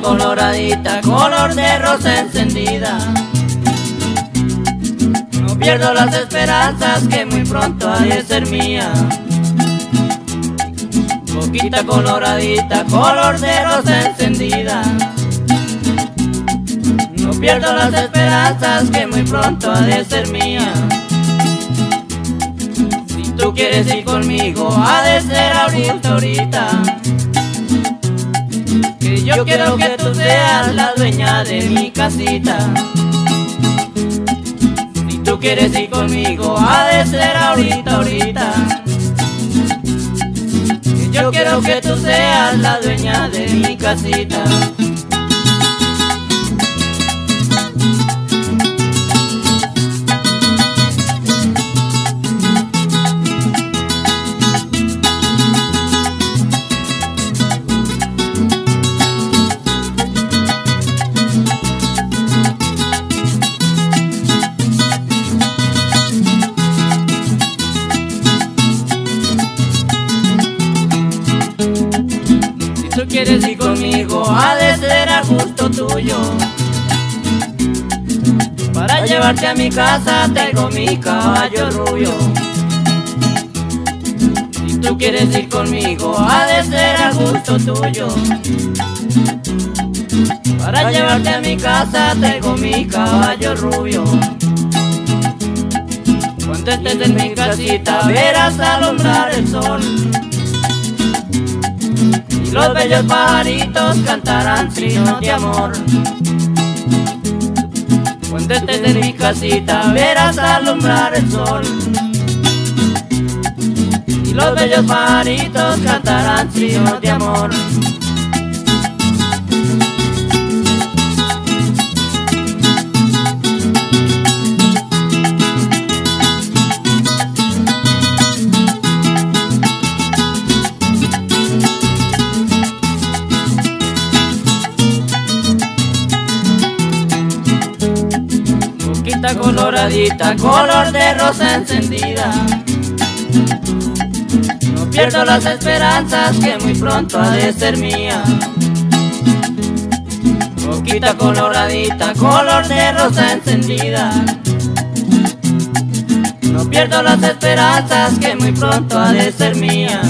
coloradita, color de rosa encendida. No pierdo las esperanzas que muy pronto ha de ser mía. Boquita coloradita, color de rosa encendida. No pierdo las esperanzas que muy pronto ha de ser mía. Si tú quieres ir conmigo, ha de ser ahorita, ahorita. Yo quiero que tú seas la dueña de mi casita. Si tú quieres ir conmigo, ha de ser ahorita, ahorita. Yo quiero que tú seas la dueña de mi casita. Quieres ir conmigo, ha de ser a gusto tuyo. Para llevarte a mi casa tengo mi caballo rubio. Si tú quieres ir conmigo, ha de ser a gusto tuyo. Para llevarte a mi casa tengo mi caballo rubio. Cuando estés en mi casita verás alumbrar el sol. Los bellos pajaritos cantarán trinos de amor. Cuando estés mi casita verás alumbrar el sol. Y los bellos pajaritos cantarán trinos de amor. Boquita coloradita, color de rosa encendida. No pierdo las esperanzas que muy pronto ha de ser mía. Boquita coloradita, color de rosa encendida. No pierdo las esperanzas que muy pronto ha de ser mía.